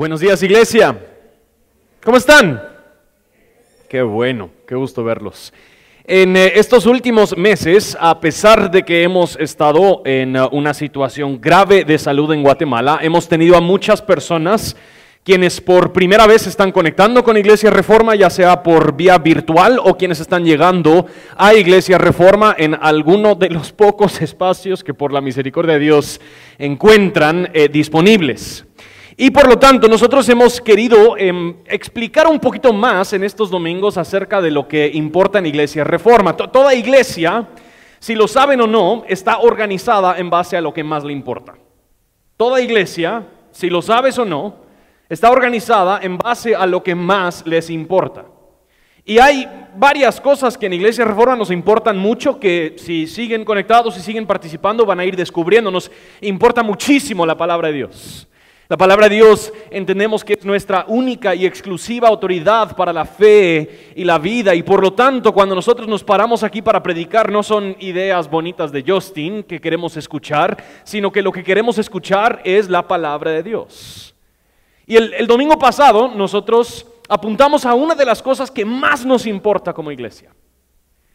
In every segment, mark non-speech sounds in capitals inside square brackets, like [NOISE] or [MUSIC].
Buenos días, iglesia. ¿Cómo están? Qué bueno, qué gusto verlos. En eh, estos últimos meses, a pesar de que hemos estado en uh, una situación grave de salud en Guatemala, hemos tenido a muchas personas quienes por primera vez están conectando con Iglesia Reforma, ya sea por vía virtual o quienes están llegando a Iglesia Reforma en alguno de los pocos [LAUGHS] espacios que por la misericordia de Dios encuentran eh, disponibles. Y por lo tanto, nosotros hemos querido em, explicar un poquito más en estos domingos acerca de lo que importa en Iglesia Reforma. toda iglesia, si lo saben o no, está organizada en base a lo que más le importa. Toda iglesia, si lo sabes o no, está organizada en base a lo que más les importa. Y hay varias cosas que en Iglesia Reforma nos importan mucho, que si siguen conectados y siguen participando van a ir descubriendo. Nos importa muchísimo la palabra de Dios. La palabra de Dios entendemos que es nuestra única y exclusiva autoridad para la fe y la vida y por lo tanto cuando nosotros nos paramos aquí para predicar no son ideas bonitas de Justin que queremos escuchar, sino que lo que queremos escuchar es la palabra de Dios. Y el, el domingo pasado nosotros apuntamos a una de las cosas que más nos importa como iglesia,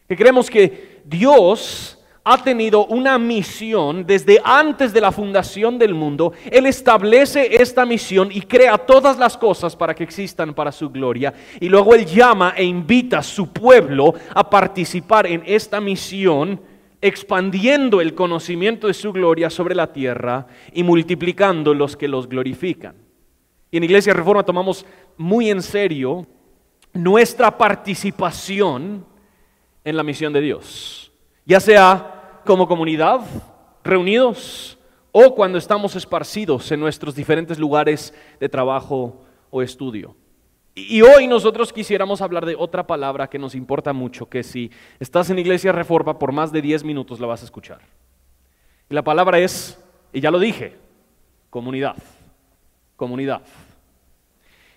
que creemos que Dios ha tenido una misión desde antes de la fundación del mundo. Él establece esta misión y crea todas las cosas para que existan para su gloria. Y luego Él llama e invita a su pueblo a participar en esta misión, expandiendo el conocimiento de su gloria sobre la tierra y multiplicando los que los glorifican. Y en Iglesia Reforma tomamos muy en serio nuestra participación en la misión de Dios. Ya sea como comunidad, reunidos, o cuando estamos esparcidos en nuestros diferentes lugares de trabajo o estudio. Y hoy nosotros quisiéramos hablar de otra palabra que nos importa mucho, que si estás en Iglesia Reforma por más de 10 minutos la vas a escuchar. Y la palabra es, y ya lo dije, comunidad, comunidad.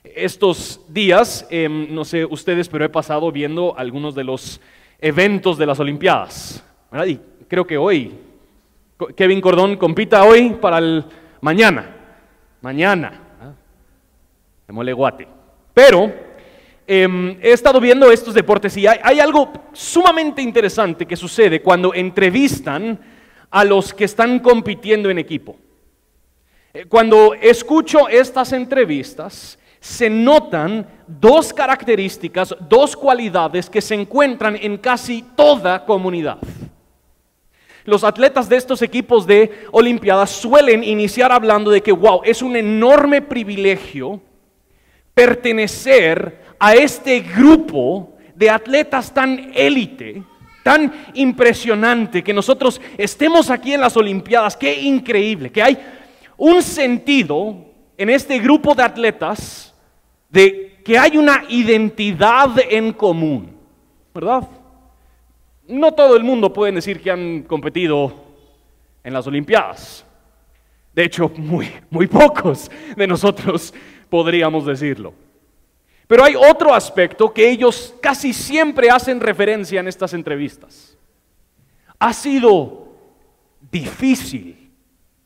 Estos días, em, no sé ustedes, pero he pasado viendo algunos de los eventos de las Olimpiadas. ¿Verdad? creo que hoy. Kevin Cordón compita hoy para el mañana. Mañana. De mole guate. Pero em, he estado viendo estos deportes y hay, algo sumamente interesante que sucede cuando entrevistan a los que están compitiendo en equipo. Eh, cuando escucho estas entrevistas, se notan dos características, dos cualidades que se encuentran en casi toda comunidad los atletas de estos equipos de Olimpiadas suelen iniciar hablando de que, wow, es un enorme privilegio pertenecer a este grupo de atletas tan élite, tan impresionante, que nosotros estemos aquí en las Olimpiadas, qué increíble, que hay un sentido en este grupo de atletas de que hay una identidad en común, ¿verdad? No todo el mundo puede decir que han competido en las Olimpiadas. De hecho, muy, muy pocos de nosotros podríamos decirlo. Pero hay otro aspecto que ellos casi siempre hacen referencia en estas entrevistas. Ha sido difícil,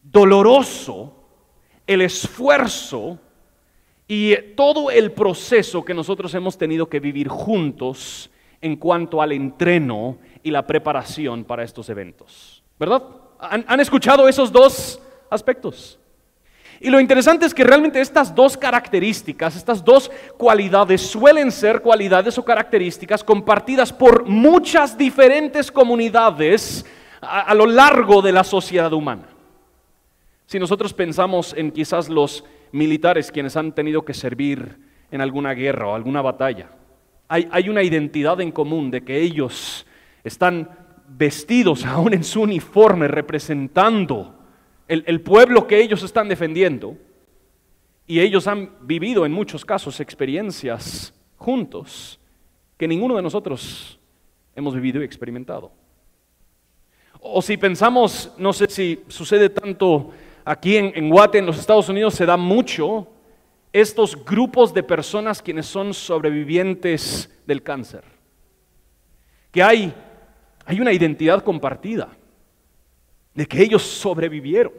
doloroso el esfuerzo y todo el proceso que nosotros hemos tenido que vivir juntos en cuanto al entreno y la preparación para estos eventos. ¿Verdad? ¿Han, escuchado esos dos aspectos? Y lo interesante es que realmente estas dos características, estas dos cualidades suelen ser cualidades o características compartidas por muchas diferentes comunidades a, a, lo largo de la sociedad humana. Si nosotros pensamos en quizás los militares quienes han tenido que servir en alguna guerra o alguna batalla, hay, hay una identidad en común de que ellos están vestidos [LAUGHS] aún en su uniforme representando el, pueblo que ellos están defendiendo. Y ellos han vivido en muchos casos experiencias juntos que ninguno de nosotros hemos vivido y experimentado. O si pensamos, no sé si sucede tanto aquí en, en en los Estados Unidos, se da mucho estos grupos de personas quienes son sobrevivientes del cáncer. Que hay hay una identidad compartida de que ellos sobrevivieron.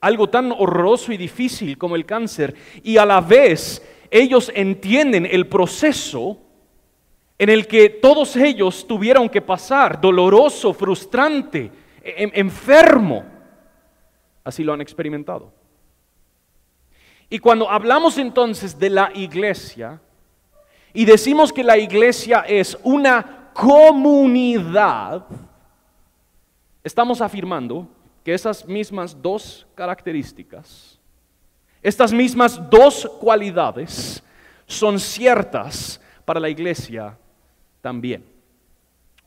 algo tan horroroso y difícil como el cáncer, y a la vez ellos entienden el proceso en el que todos ellos tuvieron que pasar, doloroso, frustrante, em, enfermo. Así lo han experimentado. Y cuando hablamos entonces de la iglesia y decimos que la iglesia es una comunidad, estamos afirmando que esas mismas dos características, estas mismas dos cualidades son ciertas para la iglesia también.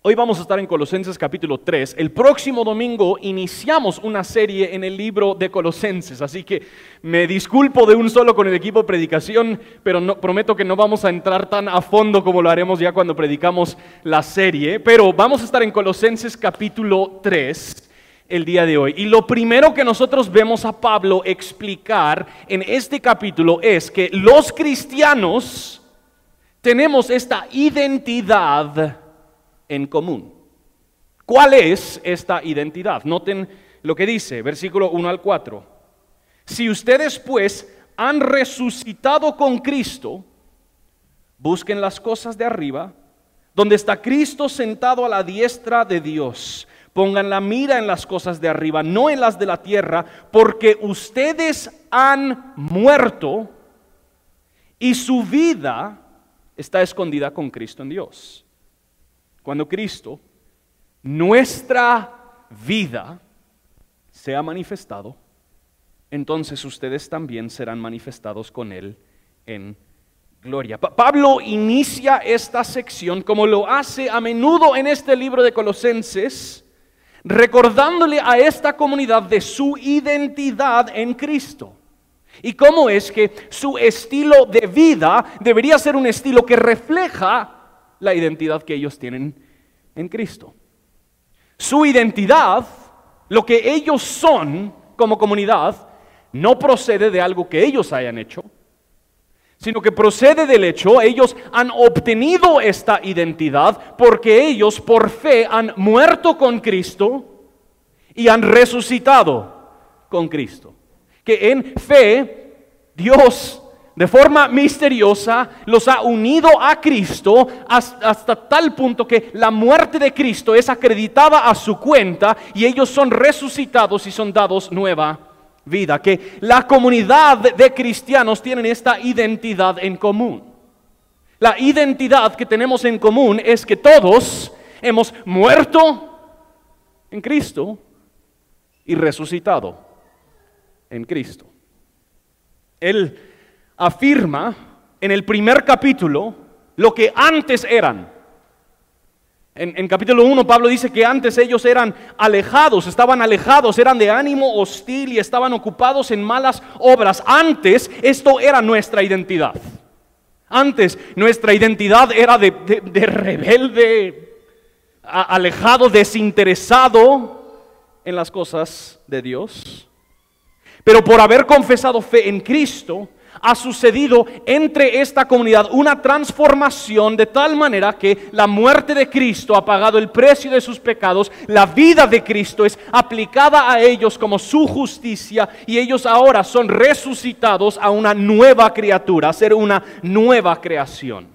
Hoy vamos a estar en Colosenses capítulo 3. El próximo domingo iniciamos una serie en el libro de Colosenses, así que me disculpo de un solo con el equipo de predicación, pero prometo que no vamos a entrar tan a fondo como lo haremos ya cuando predicamos la serie. Pero vamos a estar en Colosenses capítulo 3 el día de hoy. Y lo primero que nosotros vemos a Pablo explicar en este capítulo es que los cristianos tenemos esta identidad en común. ¿Cuál es esta identidad? Noten lo que dice, versículo 1 al 4. Si ustedes pues han resucitado con Cristo, busquen las cosas de arriba, donde está Cristo sentado a la diestra de Dios. Pongan la mira en las cosas de arriba, no en las de la tierra, porque ustedes han muerto y su vida está escondida con Cristo en Dios. Cuando Cristo, nuestra vida, sea manifestado, entonces ustedes también serán manifestados con Él en gloria. Pablo inicia esta sección como lo hace a menudo en este libro de Colosenses, recordándole a esta comunidad de su identidad en Cristo. Y cómo es que su estilo de vida debería ser un estilo que refleja la identidad que ellos tienen en Cristo. Su identidad, lo que ellos son como comunidad, no procede de algo que ellos hayan hecho, sino que procede del hecho, ellos han obtenido esta identidad porque ellos por fe han muerto con Cristo y han resucitado con Cristo que en fe Dios de forma misteriosa los ha unido a Cristo hasta, tal punto que la muerte de Cristo es acreditada a su cuenta y ellos son resucitados y son dados nueva vida. Que la comunidad de cristianos tienen esta identidad en común. La identidad que tenemos en común es que todos hemos muerto en Cristo y resucitado en Cristo. Él afirma en el primer capítulo lo que antes eran. En, capítulo 1 Pablo dice que antes ellos eran alejados, estaban alejados, eran de ánimo hostil y estaban ocupados en malas obras. Antes esto era nuestra identidad. Antes nuestra identidad era de, de rebelde, alejado, desinteresado en las cosas de Dios. Pero por haber confesado fe en Cristo, ha sucedido entre esta comunidad una transformación de tal manera que la muerte de Cristo ha pagado el precio de sus pecados, la vida de Cristo es aplicada a ellos como su justicia y ellos ahora son resucitados a una nueva criatura, a ser una nueva creación.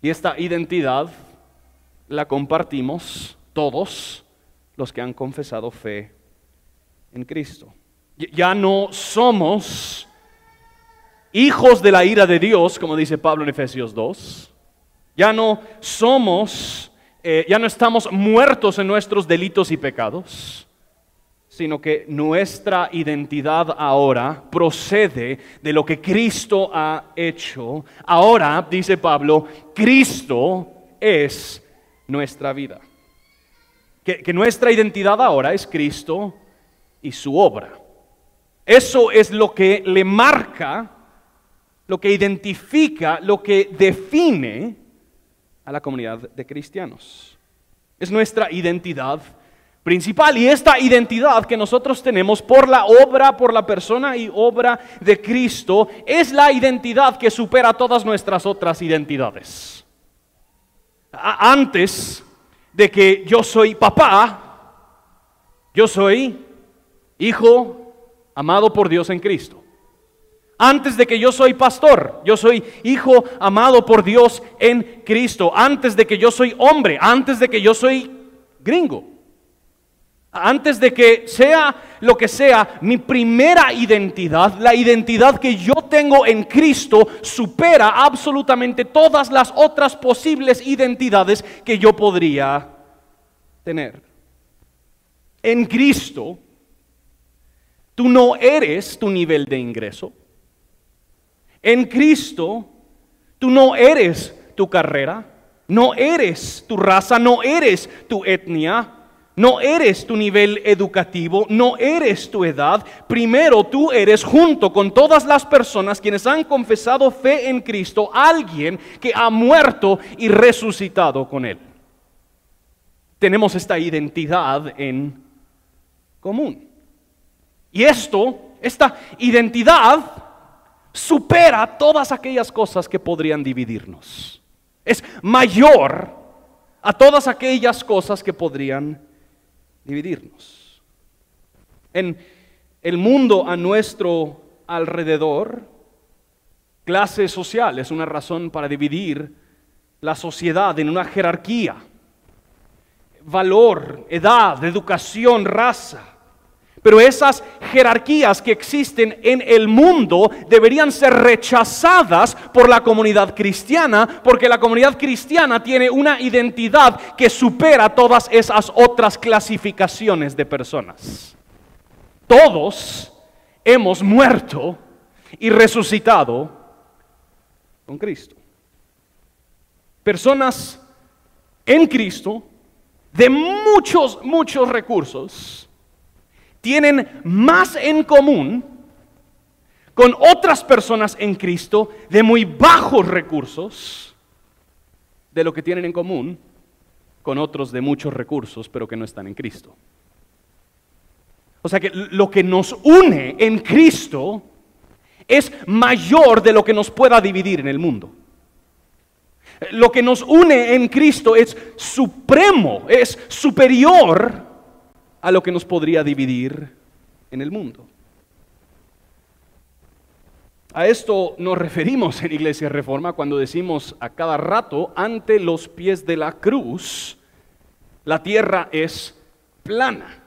Y esta identidad la compartimos todos los que han confesado fe en Cristo. Ya no somos hijos de la ira de Dios, como dice Pablo en Efesios 2. Ya no somos, eh, ya no estamos muertos en nuestros delitos y pecados, sino que nuestra identidad ahora procede de lo que Cristo ha hecho. Ahora, dice Pablo, Cristo es nuestra vida. que nuestra identidad ahora es Cristo y su obra. Eso es lo que le marca, lo que identifica, lo que define a la comunidad de cristianos. Es nuestra identidad principal y esta identidad que nosotros tenemos por la obra, por la persona y obra de Cristo, es la identidad que supera todas nuestras otras identidades. Antes de que yo soy papá, yo soy hijo amado por Dios en Cristo. Antes de que yo soy pastor, yo soy hijo amado por Dios en Cristo. Antes de que yo soy hombre, antes de que yo soy gringo. Antes de que sea lo que sea, mi primera identidad, la identidad que yo tengo en Cristo, supera absolutamente todas las otras posibles identidades que yo podría tener. En Cristo, tú no eres tu nivel de ingreso. En Cristo, tú no eres tu carrera, no eres tu raza, no eres tu etnia no eres tu nivel educativo, no eres tu edad. Primero tú eres junto con todas las personas quienes han confesado fe en Cristo, alguien que ha muerto y resucitado con Él. Tenemos esta identidad en común. Y esto, esta identidad, supera todas aquellas cosas que podrían dividirnos. Es mayor a todas aquellas cosas que podrían dividirnos. En el mundo a nuestro alrededor, clase social es una razón para dividir la sociedad en una jerarquía. Valor, edad, educación, raza. Pero esas jerarquías que existen en el mundo deberían ser rechazadas por la comunidad cristiana, porque la comunidad cristiana tiene una identidad que supera todas esas otras clasificaciones de personas. Todos hemos muerto y resucitado con Cristo. Personas en Cristo de muchos, muchos recursos tienen más en común con otras personas en Cristo de muy bajos recursos de lo que tienen en común con otros de muchos recursos, pero que no están en Cristo. O sea que lo que nos une en Cristo es mayor de lo que nos pueda dividir en el mundo. Lo que nos une en Cristo es supremo, es superior a lo que nos podría dividir en el mundo. A esto nos referimos en Iglesia Reforma cuando decimos a cada rato, ante los pies de la cruz, la tierra es plana.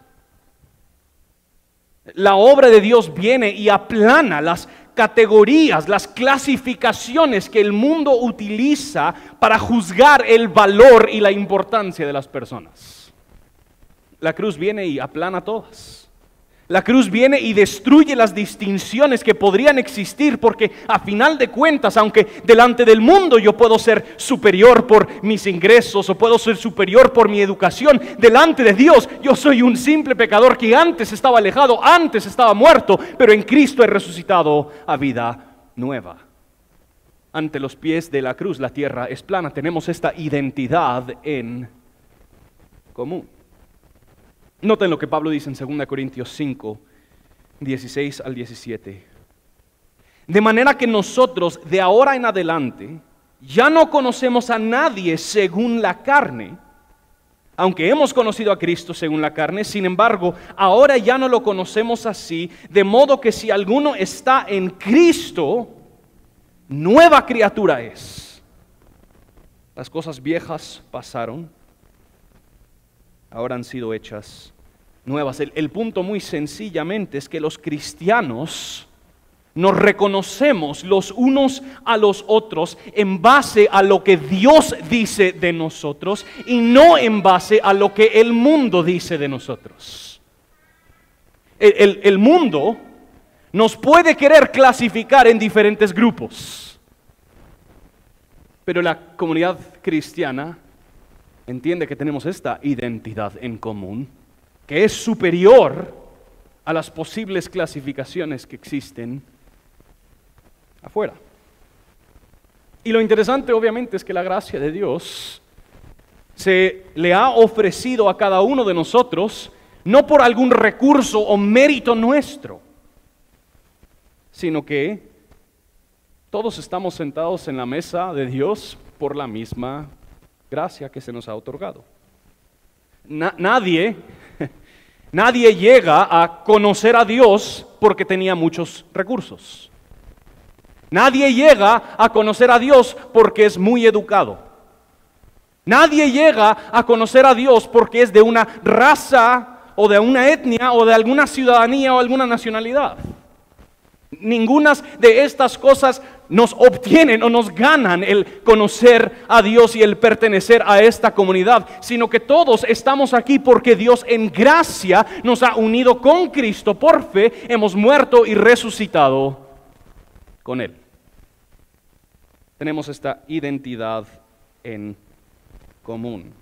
La obra de Dios viene y aplana las categorías, las clasificaciones que el mundo utiliza para juzgar el valor y la importancia de las personas. La cruz viene y aplana todas. La cruz viene y destruye las distinciones que podrían existir porque a final de cuentas, aunque delante del mundo yo puedo ser superior por mis ingresos o puedo ser superior por mi educación, delante de Dios yo soy un simple pecador que antes estaba alejado, antes estaba muerto, pero en Cristo he resucitado a vida nueva. Ante los pies de la cruz la tierra es plana, tenemos esta identidad en común. Noten lo que Pablo dice en 2 Corintios 5, 16 al 17. De manera que nosotros de ahora en adelante ya no conocemos a nadie según la carne, aunque hemos conocido a Cristo según la carne, sin embargo, ahora ya no lo conocemos así, de modo que si alguno está en Cristo, nueva criatura es. Las cosas viejas pasaron ahora han sido hechas nuevas. El, punto muy sencillamente es que los cristianos nos reconocemos los unos a los otros en base a lo que Dios dice de nosotros y no en base a lo que el mundo dice de nosotros. el mundo nos puede querer clasificar en diferentes grupos, pero la comunidad cristiana entiende que tenemos esta identidad en común, que es superior a las posibles clasificaciones que existen afuera. Y lo interesante obviamente es que la gracia de Dios se le ha ofrecido a cada uno de nosotros no por algún recurso o mérito nuestro, sino que todos estamos sentados en la mesa de Dios por la misma gracia que se nos ha otorgado. nadie, [LAUGHS] Nadie llega a conocer a Dios porque tenía muchos recursos. Nadie llega a conocer a Dios porque es muy educado. Nadie llega a conocer a Dios porque es de una raza o de una etnia o de alguna ciudadanía o alguna nacionalidad. Ninguna de estas cosas nos obtienen o nos ganan el conocer a Dios y el pertenecer a esta comunidad, sino que todos estamos aquí porque Dios en gracia nos ha unido con Cristo por fe, hemos muerto y resucitado con Él. Tenemos esta identidad en común.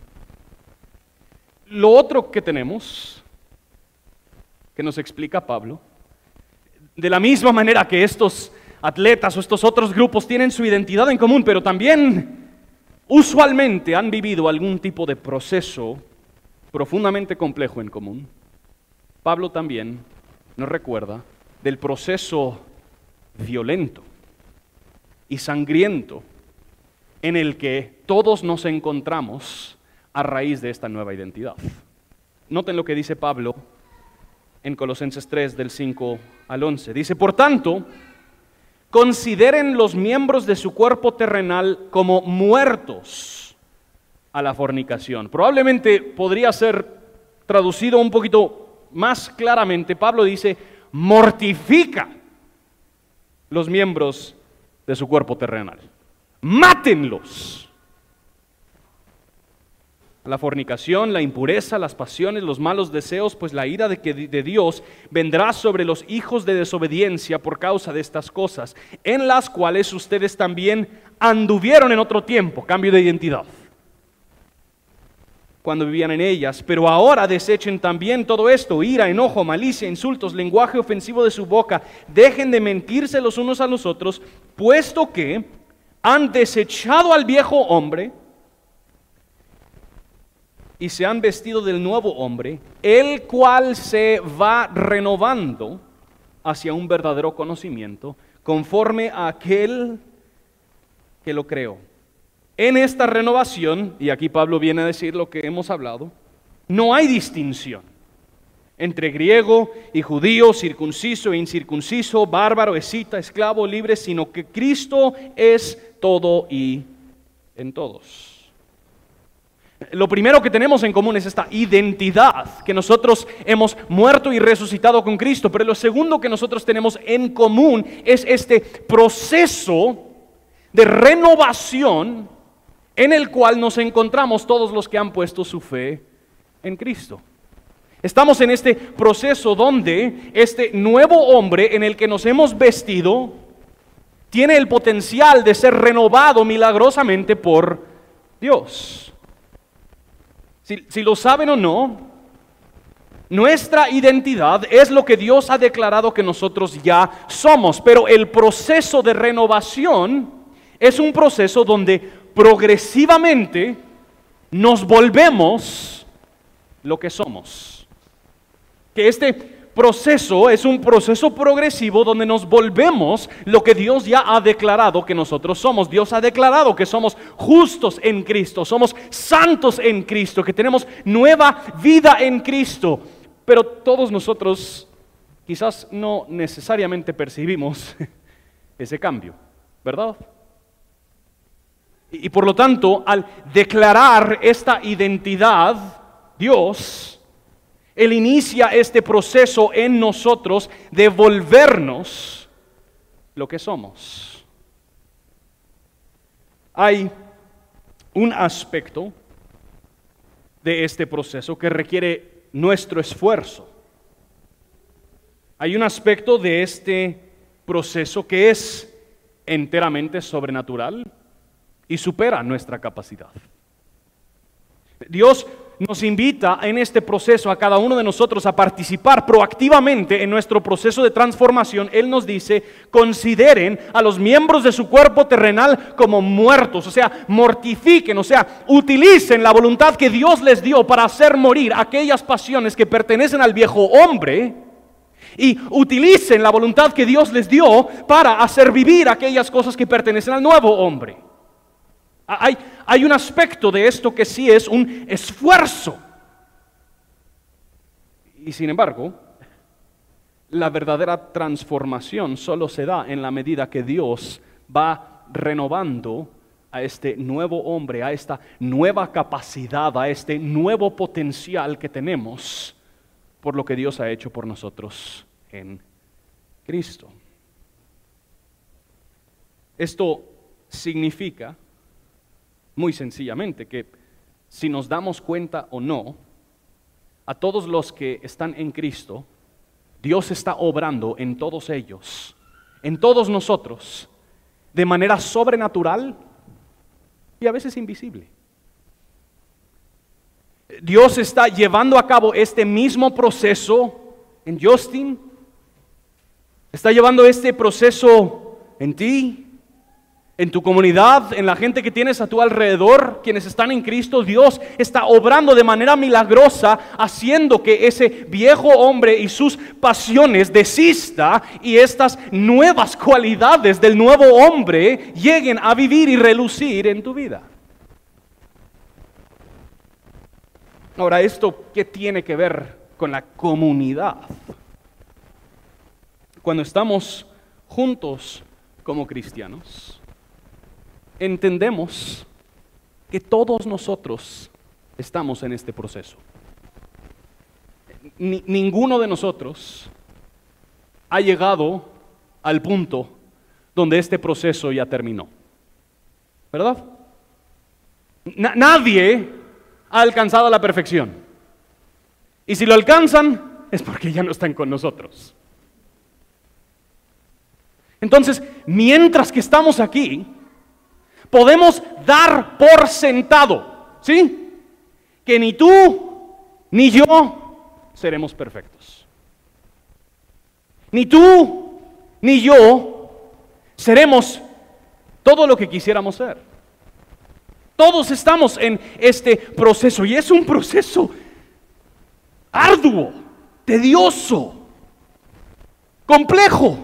Lo otro que tenemos, que nos explica Pablo, de la misma manera que estos atletas o estos otros grupos tienen su identidad en común, pero también usualmente han vivido algún tipo de proceso profundamente complejo en común. Pablo también nos recuerda del proceso violento y sangriento en el que todos nos encontramos a raíz de esta nueva identidad. Noten lo que dice Pablo en Colosenses 3 del 5 al 11. Dice, por tanto, consideren los miembros de su cuerpo terrenal como muertos a la fornicación. Probablemente podría ser traducido un poquito más claramente. Pablo dice, mortifica los miembros de su cuerpo terrenal. Mátenlos la fornicación, la impureza, las pasiones, los malos deseos, pues la ira de, de Dios vendrá sobre los hijos de desobediencia por causa de estas cosas, en las cuales ustedes también anduvieron en otro tiempo, cambio de identidad, cuando vivían en ellas, pero ahora desechen también todo esto, ira, enojo, malicia, insultos, lenguaje ofensivo de su boca, dejen de mentirse los unos a los otros, puesto que han desechado al viejo hombre, y se han vestido del nuevo hombre, el cual se va renovando hacia un verdadero conocimiento, conforme a aquel que lo creó. En esta renovación, y aquí Pablo viene a decir lo que hemos hablado, no hay distinción entre griego y judío, circunciso e incircunciso, bárbaro, escita, esclavo, libre, sino que Cristo es todo y en todos. Lo primero que tenemos en común es esta identidad, que nosotros hemos muerto y resucitado con Cristo, pero lo segundo que nosotros tenemos en común es este proceso de renovación en el cual nos encontramos todos los que han puesto su fe en Cristo. Estamos en este proceso donde este nuevo hombre en el que nos hemos vestido tiene el potencial de ser renovado milagrosamente por Dios. Si, lo saben o no, nuestra identidad es lo que Dios ha declarado que nosotros ya somos, pero el proceso de renovación es un proceso donde progresivamente nos volvemos lo que somos. Que este proceso es un proceso progresivo donde nos volvemos lo que Dios ya ha declarado que nosotros somos. Dios ha declarado que somos justos en Cristo, somos santos en Cristo, que tenemos nueva vida en Cristo. Pero todos nosotros quizás no necesariamente percibimos [LAUGHS] ese cambio, ¿verdad? Y, por lo tanto, al declarar esta identidad, Dios él inicia este proceso en nosotros de volvernos lo que somos. Hay un aspecto de este proceso que requiere nuestro esfuerzo. Hay un aspecto de este proceso que es enteramente sobrenatural y supera nuestra capacidad. Dios nos invita en este proceso a cada uno de nosotros a participar proactivamente en nuestro proceso de transformación. Él nos dice, consideren a los miembros de su cuerpo terrenal como muertos, o sea, mortifiquen, o sea, utilicen la voluntad que Dios les dio para hacer morir aquellas pasiones que pertenecen al viejo hombre y utilicen la voluntad que Dios les dio para hacer vivir aquellas cosas que pertenecen al nuevo hombre. Hay, hay un aspecto de esto que sí es un esfuerzo. Y sin embargo, la verdadera transformación solo se da en la medida que Dios va renovando a este nuevo hombre, a esta nueva capacidad, a este nuevo potencial que tenemos por lo que Dios ha hecho por nosotros en Cristo. Esto significa, muy sencillamente, que si nos damos cuenta o no, a todos los que están en Cristo, Dios está obrando en todos ellos, en todos nosotros, de manera sobrenatural y a veces invisible. Dios está llevando a cabo este mismo proceso en Justin, está llevando este proceso en ti, en tu comunidad, en la gente que tienes a tu alrededor, quienes están en Cristo, Dios está obrando de manera milagrosa, haciendo que ese viejo hombre y sus pasiones desista y estas nuevas cualidades del nuevo hombre lleguen a vivir y relucir en tu vida. Ahora, ¿esto qué tiene que ver con la comunidad? Cuando estamos juntos como cristianos entendemos que todos nosotros estamos en este proceso. ninguno de nosotros ha llegado al punto donde este proceso ya terminó. ¿Verdad? nadie ha alcanzado la perfección. Y si lo alcanzan, es porque ya no están con nosotros. Entonces, mientras que estamos aquí, podemos dar por sentado, ¿sí? Que ni tú ni yo seremos perfectos. Ni tú ni yo seremos todo lo que quisiéramos ser. Todos estamos en este proceso y es un proceso arduo, tedioso, complejo,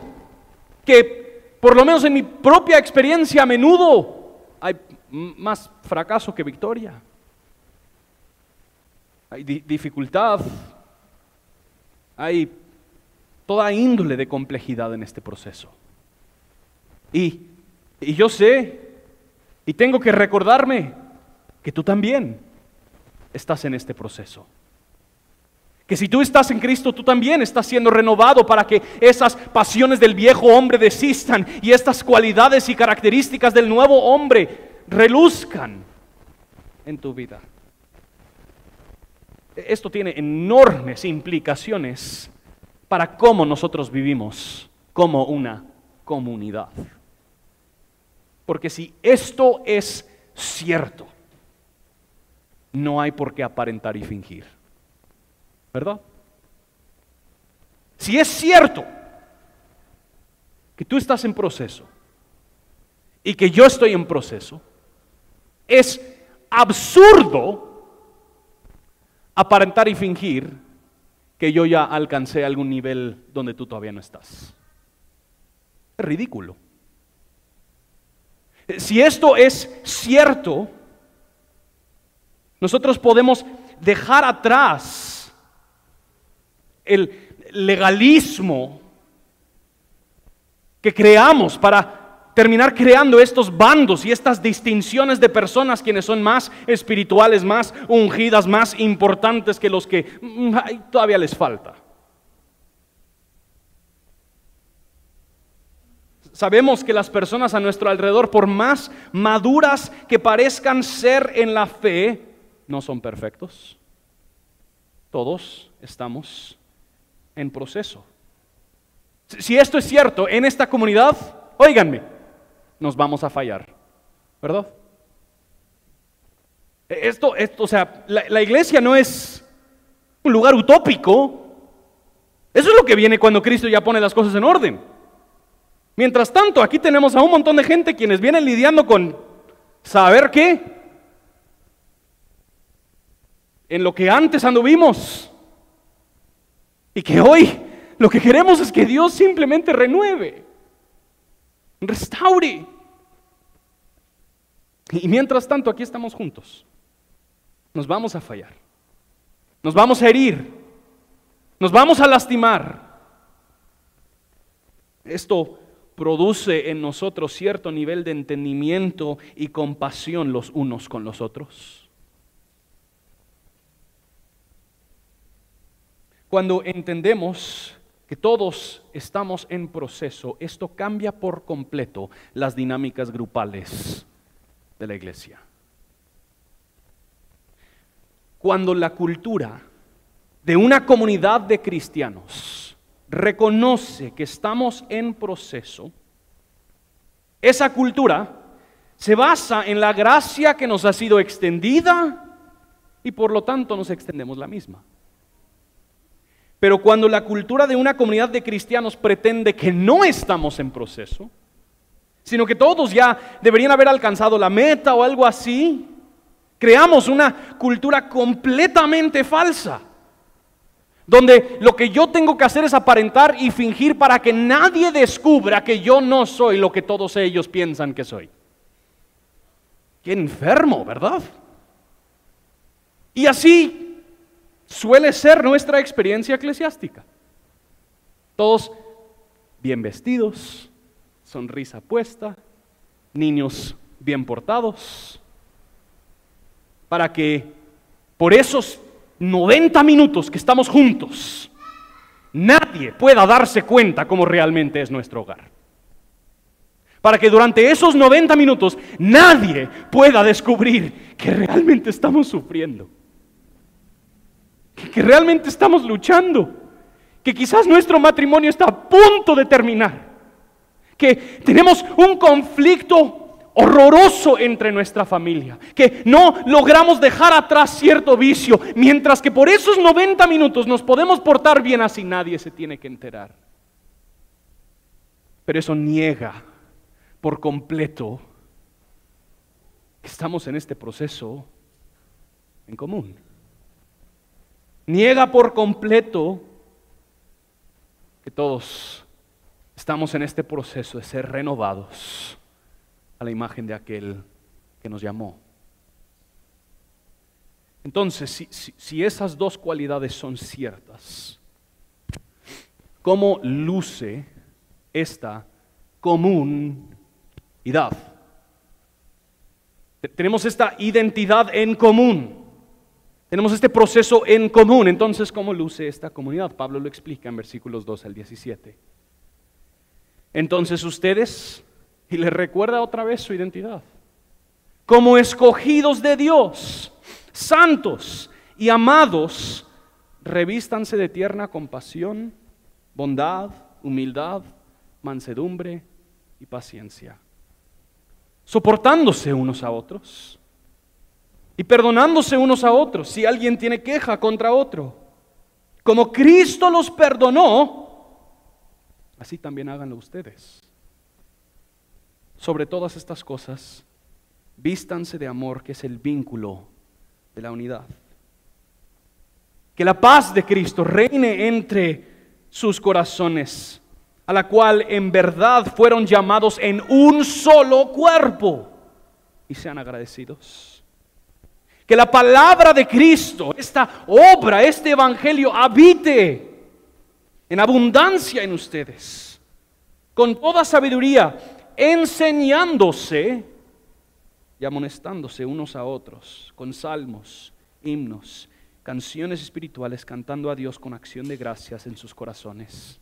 que por lo menos en mi propia experiencia a menudo hay más fracaso que victoria. Hay dificultad. Hay toda índole de complejidad en este proceso. Y, yo sé, y tengo que recordarme que tú también estás en este proceso. Que si tú estás en Cristo, tú también estás siendo renovado para que esas pasiones del viejo hombre desistan y estas cualidades y características del nuevo hombre reluzcan en tu vida. Esto tiene enormes implicaciones para cómo nosotros vivimos como una comunidad. Porque si esto es cierto, no hay por qué aparentar y fingir. ¿Verdad? Si es cierto que tú estás en proceso y que yo estoy en proceso, es absurdo aparentar y fingir que yo ya alcancé algún nivel donde tú todavía no estás. Es ridículo. Si esto es cierto, nosotros podemos dejar atrás el legalismo que creamos para terminar creando estos bandos y estas distinciones de personas quienes son más espirituales, más ungidas, más importantes que los que mm, todavía les falta. Sabemos que las personas a nuestro alrededor, por más maduras que parezcan ser en la fe, no son perfectos. Todos estamos en proceso. Si esto es cierto en esta comunidad, óiganme, nos vamos a fallar, ¿verdad? E, esto, esto o sea, la, la iglesia no es un lugar utópico. Eso es lo que viene cuando Cristo ya pone las cosas en orden. Mientras tanto, aquí tenemos a un montón de gente quienes vienen lidiando con saber qué. En lo que antes anduvimos. Y que hoy lo que queremos es que Dios simplemente renueve, restaure. Y mientras tanto aquí estamos juntos. Nos vamos a fallar. Nos vamos a herir. Nos vamos a lastimar. Esto produce en nosotros cierto nivel de entendimiento y compasión los unos con los otros. Cuando entendemos que todos estamos en proceso, esto cambia por completo las dinámicas grupales de la iglesia. Cuando la cultura de una comunidad de cristianos reconoce que estamos en proceso, esa cultura se basa en la gracia que nos ha sido extendida y por lo tanto nos extendemos la misma. Pero cuando la cultura de una comunidad de cristianos pretende que no estamos en proceso, sino que todos ya deberían haber alcanzado la meta o algo así, creamos una cultura completamente falsa, donde lo que yo tengo que hacer es aparentar y fingir para que nadie descubra que yo no soy lo que todos ellos piensan que soy. Qué enfermo, ¿verdad? Y así suele ser nuestra experiencia eclesiástica. Todos bien vestidos, sonrisa puesta, niños bien portados, para que por esos 90 minutos que estamos juntos, nadie pueda darse cuenta cómo realmente es nuestro hogar. Para que durante esos 90 minutos nadie pueda descubrir que realmente estamos sufriendo que realmente estamos luchando, que quizás nuestro matrimonio está a punto de terminar, que tenemos un conflicto horroroso entre nuestra familia, que no logramos dejar atrás cierto vicio, mientras que por esos 90 minutos nos podemos portar bien así nadie se tiene que enterar. Pero eso niega por completo que estamos en este proceso en común niega por completo que todos estamos en este proceso de ser renovados a la imagen de aquel que nos llamó. Entonces, si, esas dos cualidades son ciertas, ¿cómo luce esta comunidad? Tenemos esta identidad en común. Tenemos este proceso en común. Entonces, ¿cómo luce esta comunidad? Pablo lo explica en versículos 2 al 17. Entonces ustedes, y les recuerda otra vez su identidad, como escogidos de Dios, santos y amados, revístanse de tierna compasión, bondad, humildad, mansedumbre y paciencia, soportándose unos a otros y perdonándose unos a otros si alguien tiene queja contra otro. Como Cristo los perdonó, así también háganlo ustedes. Sobre todas estas cosas, vístanse de amor, que es el vínculo de la unidad. Que la paz de Cristo reine entre sus corazones, a la cual en verdad fueron llamados en un solo cuerpo, y sean agradecidos. Que la palabra de Cristo, esta obra, este evangelio habite en abundancia en ustedes, con toda sabiduría, enseñándose y amonestándose unos a otros con salmos, himnos, canciones espirituales, cantando a Dios con acción de gracias en sus corazones.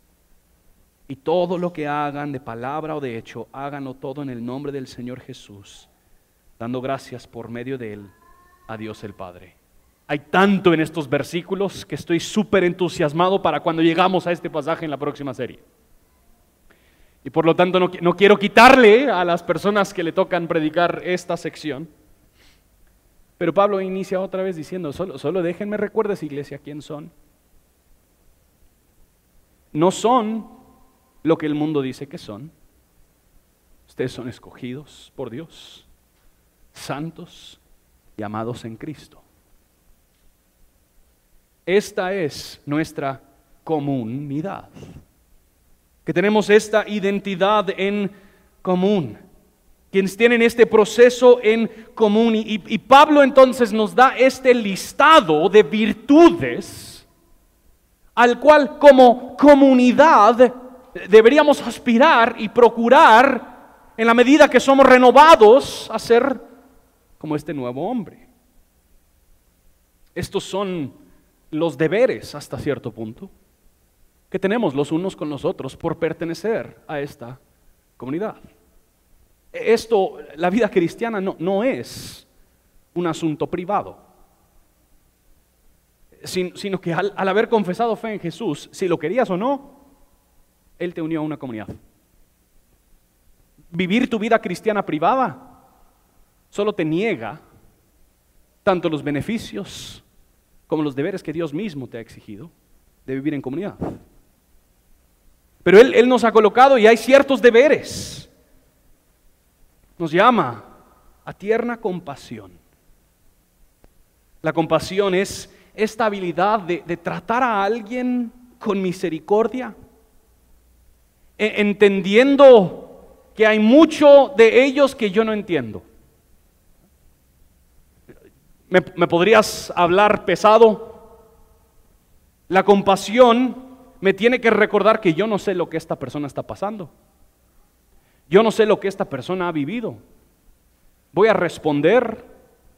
Y todo lo que hagan de palabra o de hecho, háganlo todo en el nombre del Señor Jesús, dando gracias por medio de Él a Dios el Padre. Hay tanto en estos versículos que estoy súper entusiasmado para cuando llegamos a este pasaje en la próxima serie. Y por lo tanto no, no, quiero quitarle a las personas que le tocan predicar esta sección. Pero Pablo inicia otra vez diciendo, solo, solo déjenme recuerdes iglesia quién son. No son lo que el mundo dice que son. Ustedes son escogidos por Dios, santos, llamados en Cristo. Esta es nuestra comunidad. Que tenemos esta identidad en común. Quienes tienen este proceso en común. Y, y Pablo entonces nos da este listado de virtudes al cual como comunidad deberíamos aspirar y procurar en la medida que somos renovados a ser como este nuevo hombre. Estos son los deberes hasta cierto punto que tenemos los unos con los otros por pertenecer a esta comunidad. Esto, la vida cristiana no, no es un asunto privado, sino que al, al haber confesado fe en Jesús, si lo querías o no, Él te unió a una comunidad. Vivir tu vida cristiana privada solo te niega tanto los beneficios como los deberes que Dios mismo te ha exigido de vivir en comunidad. Pero Él, nos ha colocado y hay ciertos deberes. Nos llama a tierna compasión. La compasión es esta habilidad de, de tratar a alguien con misericordia, e, entendiendo que hay mucho de ellos que yo no entiendo. ¿Me, podrías hablar pesado? La compasión me tiene que recordar que yo no sé lo que esta persona está pasando. Yo no sé lo que esta persona ha vivido. Voy a responder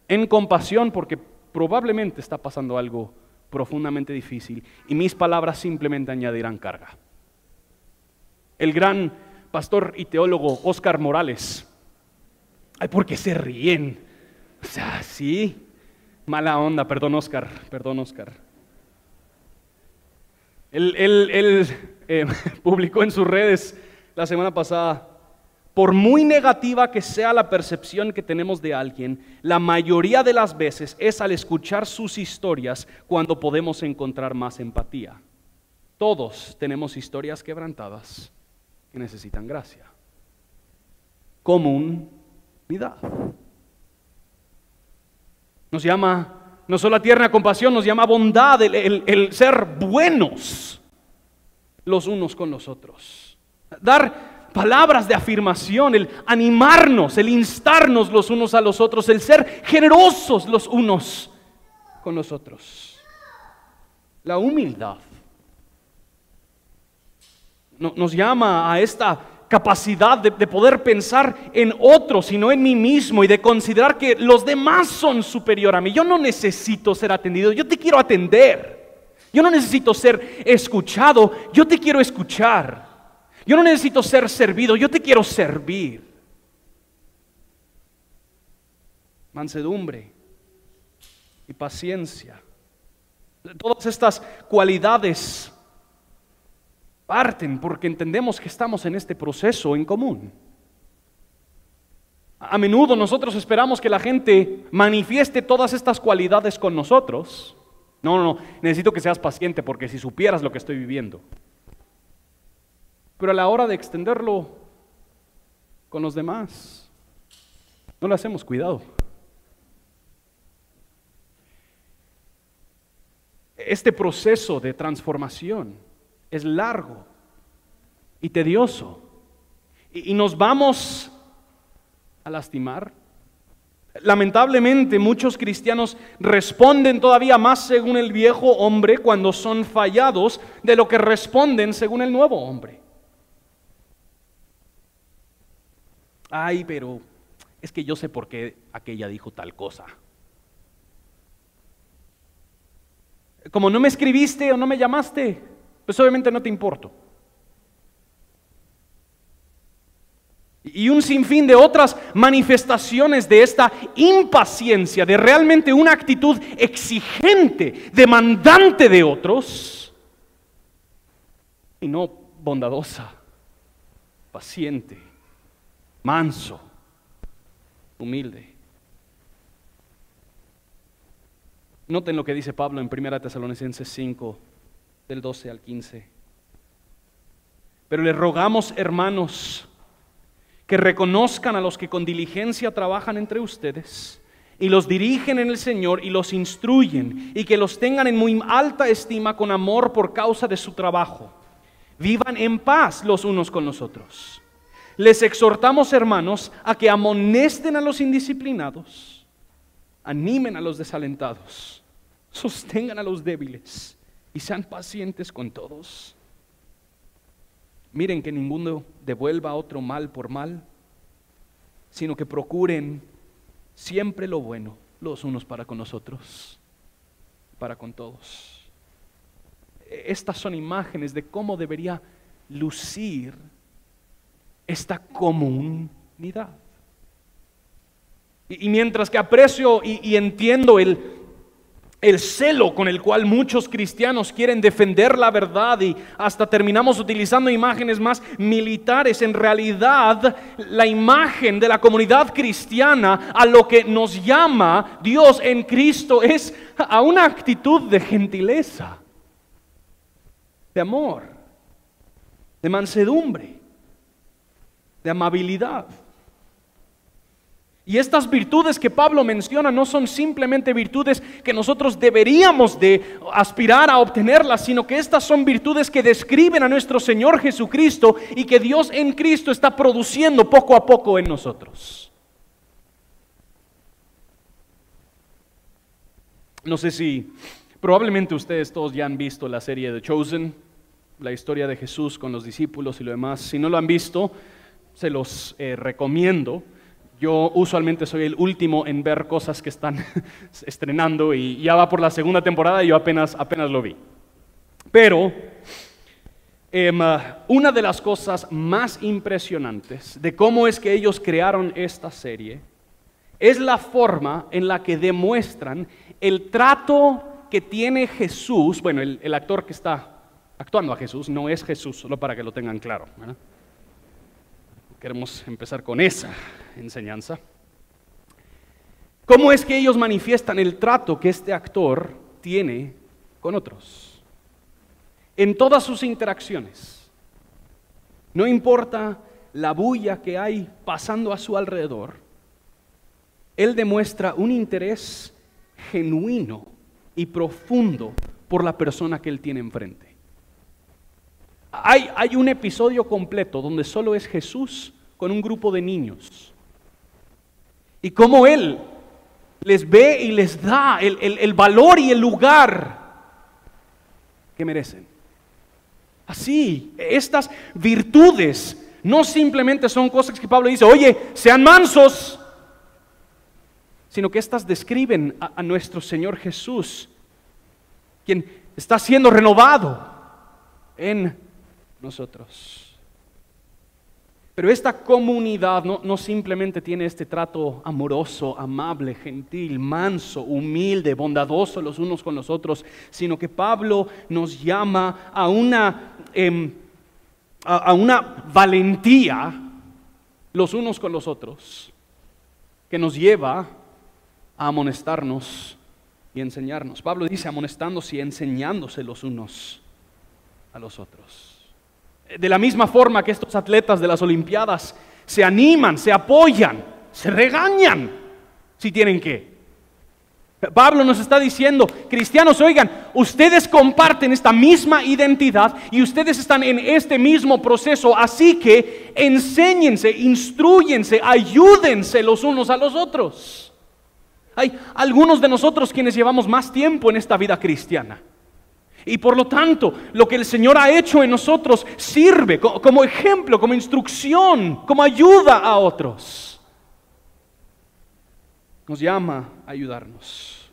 en compasión porque probablemente está pasando algo profundamente difícil y mis palabras simplemente añadirán carga. El gran pastor y teólogo Oscar Morales, ay, porque se ríen. O sea, sí, Mala onda, perdón Oscar, perdón Oscar. Él, eh, [LAUGHS] publicó en sus redes la semana pasada, por muy negativa que sea la percepción que tenemos de alguien, la mayoría de las veces es al escuchar sus historias cuando podemos encontrar más empatía. Todos tenemos historias quebrantadas que necesitan gracia. Comunidad. Nos llama no solo a tierna compasión, nos llama bondad, el, ser buenos los unos con los otros. Dar palabras de afirmación, el animarnos, el instarnos los unos a los otros, el ser generosos los unos con los otros. La humildad nos llama a esta capacidad de, poder pensar en otros y no en mí mismo y de considerar que los demás son superior a mí. Yo no necesito ser atendido, yo te quiero atender. Yo no necesito ser escuchado, yo te quiero escuchar. Yo no necesito ser servido, yo te quiero servir. Mansedumbre y paciencia. Todas estas cualidades porque entendemos que estamos en este proceso en común. A menudo nosotros esperamos que la gente manifieste todas estas cualidades con nosotros. No, no, no, necesito que seas paciente porque si supieras lo que estoy viviendo. Pero a la hora de extenderlo con los demás, no le hacemos cuidado. Este proceso de transformación es largo y tedioso. Y, nos vamos a lastimar. Lamentablemente muchos cristianos responden todavía más según el viejo hombre cuando son fallados de lo que responden según el nuevo hombre. Ay, pero es que yo sé por qué aquella dijo tal cosa. Como no me escribiste o no me llamaste, pues obviamente no te importo. Y un sinfín de otras manifestaciones de esta impaciencia, de realmente una actitud exigente, demandante de otros, y no bondadosa, paciente, manso, humilde. Noten lo que dice Pablo en 1 Tesalonicenses 5, del 12 al 15. Pero le rogamos, hermanos, que reconozcan a los que con diligencia trabajan entre ustedes y los dirigen en el Señor y los instruyen y que los tengan en muy alta estima con amor por causa de su trabajo. Vivan en paz los unos con los otros. Les exhortamos, hermanos, a que amonesten a los indisciplinados, animen a los desalentados, sostengan a los débiles y sean pacientes con todos. Miren que ninguno devuelva otro mal por mal, sino que procuren siempre lo bueno los unos para con nosotros, para con todos. Estas son imágenes de cómo debería lucir esta comunidad. Y, mientras que aprecio y entiendo el, el celo con el cual muchos cristianos quieren defender la verdad y hasta terminamos utilizando imágenes más militares. En realidad, la imagen de la comunidad cristiana a lo que nos llama Dios en Cristo es a una actitud de gentileza, de amor, de mansedumbre, de amabilidad. Y estas virtudes que Pablo menciona no son simplemente virtudes que nosotros deberíamos de aspirar a obtenerlas, sino que estas son virtudes que describen a nuestro Señor Jesucristo y que Dios en Cristo está produciendo poco a poco en nosotros. No sé si probablemente ustedes todos ya han visto la serie de Chosen, la historia de Jesús con los discípulos y lo demás. Si no lo han visto, se los eh, recomiendo. Yo usualmente soy el último en ver cosas que están [LAUGHS] estrenando y ya va por la segunda temporada y yo apenas, apenas lo vi. Pero em, una de las cosas más impresionantes de cómo es que ellos crearon esta serie es la forma en la que demuestran el trato que tiene Jesús, bueno, el, el actor que está actuando a Jesús no es Jesús, solo para que lo tengan claro. ¿verdad? Queremos empezar con esa enseñanza. ¿Cómo es que ellos manifiestan el trato que este actor tiene con otros? En todas sus interacciones. No importa la bulla que hay pasando a su alrededor, él demuestra un interés genuino y profundo por la persona que él tiene enfrente. Hay, un episodio completo donde solo es Jesús con un grupo de niños. Y cómo Él les ve y les da el, valor y el lugar que merecen. Así, estas virtudes no simplemente son cosas que Pablo dice, oye, sean mansos, sino que estas describen a, a, nuestro Señor Jesús, quien está siendo renovado en nosotros. Pero esta comunidad no, simplemente tiene este trato amoroso, amable, gentil, manso, humilde, bondadoso los unos con los otros, sino que Pablo nos llama a una, em, a una valentía los unos con los otros, que nos lleva a amonestarnos y enseñarnos. Pablo dice amonestándose y enseñándose los unos a los otros. De la misma forma que estos atletas de las Olimpiadas se animan, se apoyan, se regañan si tienen que. Pablo nos está diciendo, cristianos, oigan, ustedes comparten esta misma identidad y ustedes están en este mismo proceso, así que enséñense, instruyense, ayúdense los unos a los otros. Hay algunos de nosotros quienes llevamos más tiempo en esta vida cristiana. Y por lo tanto, lo que el Señor ha hecho en nosotros sirve como ejemplo, como instrucción, como ayuda a otros. Nos llama a ayudarnos.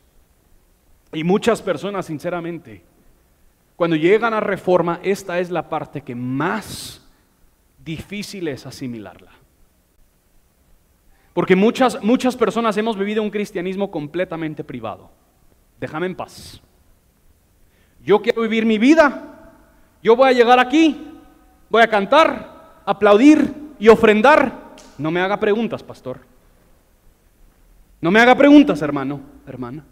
Y muchas personas, sinceramente, cuando llegan a reforma, esta es la parte que más difícil es asimilarla. Porque muchas, muchas personas hemos vivido un cristianismo completamente privado. Déjame en paz. Yo quiero vivir mi vida. Yo voy a llegar aquí, voy a cantar, aplaudir y ofrendar. No me haga preguntas, pastor. No me haga preguntas, hermano, hermana.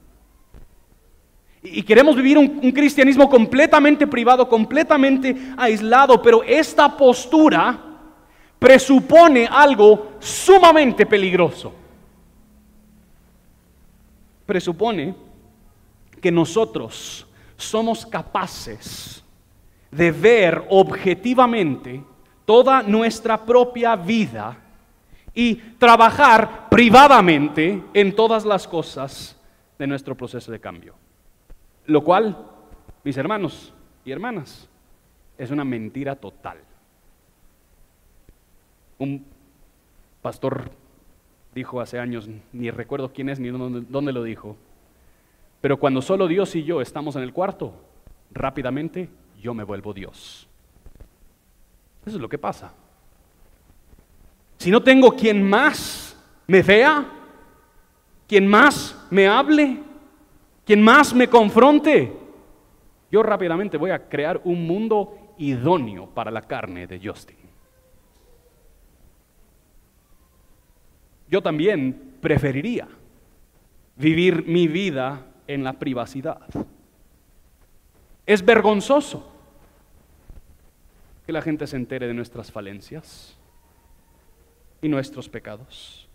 Y queremos vivir un, un, cristianismo completamente privado, completamente aislado, pero esta postura presupone algo sumamente peligroso. Presupone que nosotros somos capaces de ver objetivamente toda nuestra propia vida y trabajar privadamente en todas las cosas de nuestro proceso de cambio. Lo cual mis hermanos y hermanas, es una mentira total. Un pastor dijo hace años, ni recuerdo quién es ni dónde, lo dijo, pero cuando solo Dios y yo estamos en el cuarto, rápidamente yo me vuelvo Dios. Eso es lo que pasa. Si no tengo quien más me vea, quien más me hable, quien más me confronte, yo rápidamente voy a crear un mundo idóneo para la carne de Justin. Yo también preferiría vivir mi vida en la privacidad. Es vergonzoso que la gente se entere de nuestras falencias y nuestros pecados.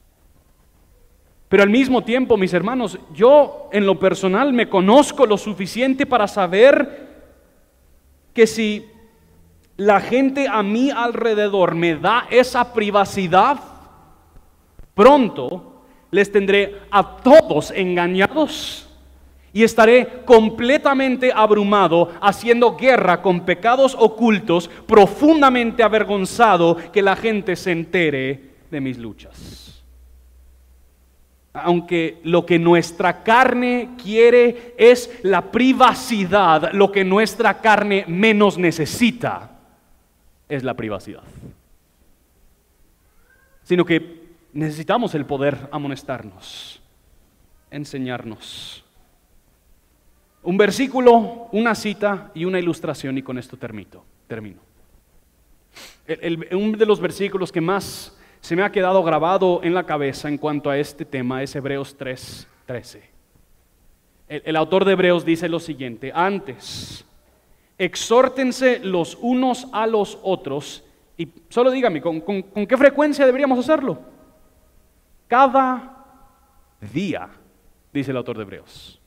Pero al mismo tiempo, mis hermanos, yo en lo personal me conozco lo suficiente para saber que si la gente a mi alrededor me da esa privacidad, pronto les tendré a todos engañados y estaré completamente abrumado haciendo guerra con pecados ocultos, profundamente avergonzado que la gente se entere de mis luchas. Aunque lo que nuestra carne quiere es la privacidad, lo que nuestra carne menos necesita es la privacidad. Sino que necesitamos el poder amonestarnos, enseñarnos un versículo, una cita y una ilustración y con esto termino. termino. uno de los versículos que más se me ha quedado grabado en la cabeza en cuanto a este tema es Hebreos 3:13. El, el autor de Hebreos dice lo siguiente, antes, exhórtense los unos a los otros y solo dígame, ¿con, con qué frecuencia deberíamos hacerlo? Cada día, dice el autor de Hebreos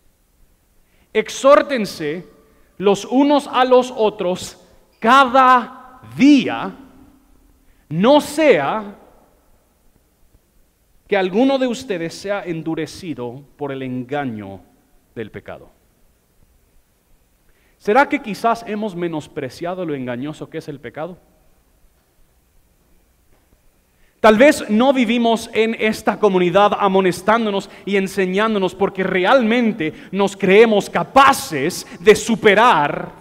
exhórtense los unos a los otros cada día, no sea que alguno de ustedes sea endurecido por el engaño del pecado. ¿Será que quizás hemos menospreciado lo engañoso que es el pecado? Tal vez no vivimos en esta comunidad amonestándonos y enseñándonos porque realmente nos creemos capaces de superar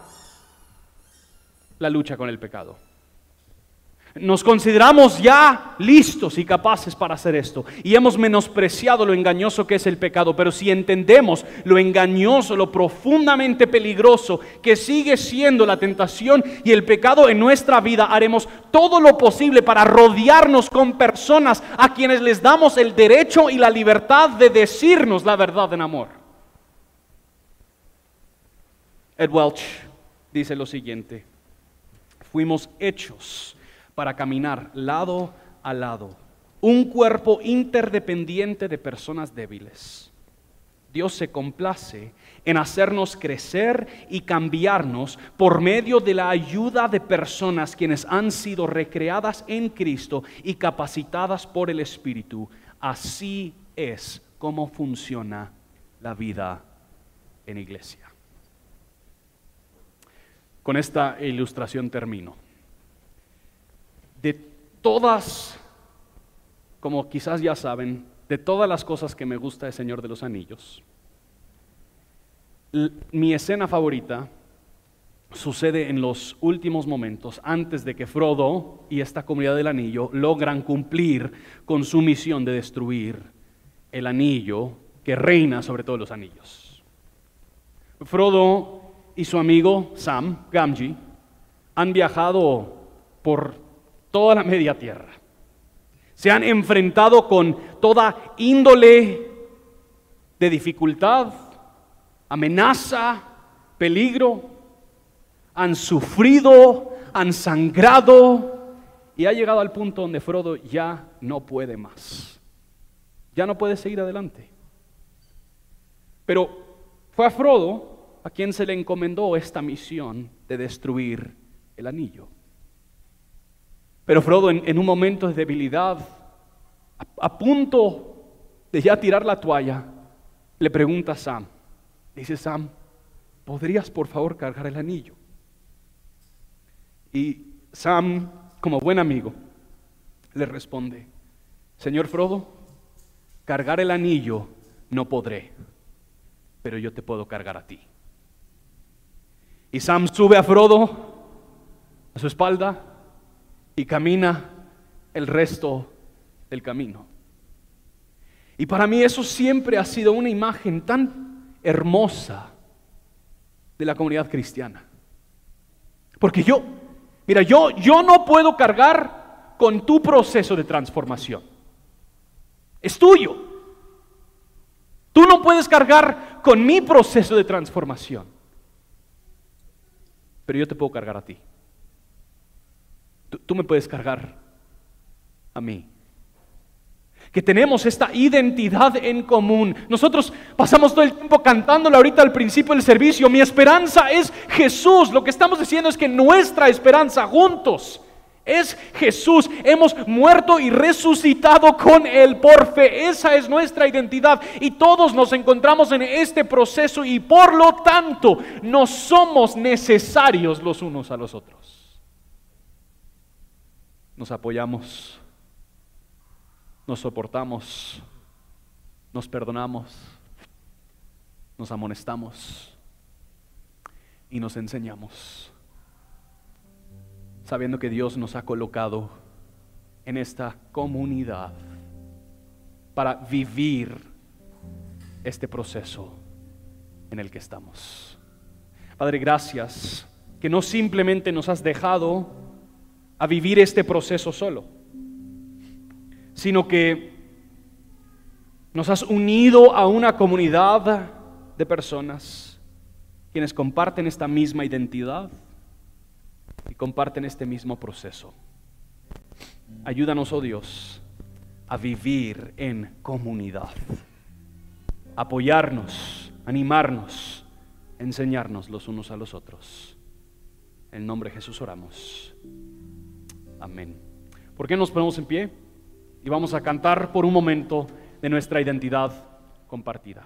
la lucha con el pecado. Nos consideramos ya listos y capaces para hacer esto. Y hemos menospreciado lo engañoso que es el pecado. Pero si entendemos lo engañoso, lo profundamente peligroso que sigue siendo la tentación y el pecado en nuestra vida, haremos todo lo posible para rodearnos con personas a quienes les damos el derecho y la libertad de decirnos la verdad en amor. Ed Welch dice lo siguiente. Fuimos hechos para caminar lado a lado. Un cuerpo interdependiente de personas débiles. Dios se complace en hacernos crecer y cambiarnos por medio de la ayuda de personas quienes han sido recreadas en Cristo y capacitadas por el Espíritu. Así es como funciona la vida en iglesia. Con esta ilustración termino de todas, como quizás ya saben, de todas las cosas que me gusta el Señor de los Anillos, mi escena favorita sucede en los últimos momentos, antes de que Frodo y esta comunidad del anillo logran cumplir con su misión de destruir el anillo que reina sobre todos los anillos. Frodo y su amigo Sam, Gamgee, han viajado por toda la media tierra. Se han enfrentado con toda índole de dificultad, amenaza, peligro. Han sufrido, han sangrado y ha llegado al punto donde Frodo ya no puede más. Ya no puede seguir adelante. Pero fue a Frodo a quien se le encomendó esta misión de destruir el anillo. Pero Frodo en, un momento de debilidad, a, punto de ya tirar la toalla, le pregunta a Sam, dice Sam, ¿podrías por favor cargar el anillo? Y Sam, como buen amigo, le responde, Señor Frodo, cargar el anillo no podré, pero yo te puedo cargar a ti. Y Sam sube a Frodo a su espalda y camina el resto del camino. Y para mí eso siempre ha sido una imagen tan hermosa de la comunidad cristiana. Porque yo, mira, yo, yo no puedo cargar con tu proceso de transformación. Es tuyo. Tú no puedes cargar con mi proceso de transformación. Pero yo te puedo cargar a ti. Tú, me puedes cargar a mí que tenemos esta identidad en común. Nosotros pasamos todo el tiempo cantándolo ahorita al principio del servicio. Mi esperanza es Jesús. Lo que estamos diciendo es que nuestra esperanza juntos es Jesús. Hemos muerto y resucitado con Él por fe. Esa es nuestra identidad. Y todos nos encontramos en este proceso y por lo tanto no somos necesarios los unos a los otros. Nos apoyamos nos soportamos, nos perdonamos, nos amonestamos y nos enseñamos, sabiendo que Dios nos ha colocado en esta comunidad para vivir este proceso en el que estamos. Padre, gracias que no simplemente nos has dejado a vivir este proceso solo sino que nos has unido a una comunidad de personas quienes comparten esta misma identidad y comparten este mismo proceso. Ayúdanos, oh Dios, a vivir en comunidad, apoyarnos, animarnos, enseñarnos los unos a los otros. En nombre de Jesús oramos. Amén. ¿Por qué nos ponemos en pie? y vamos a cantar por un momento de nuestra identidad compartida.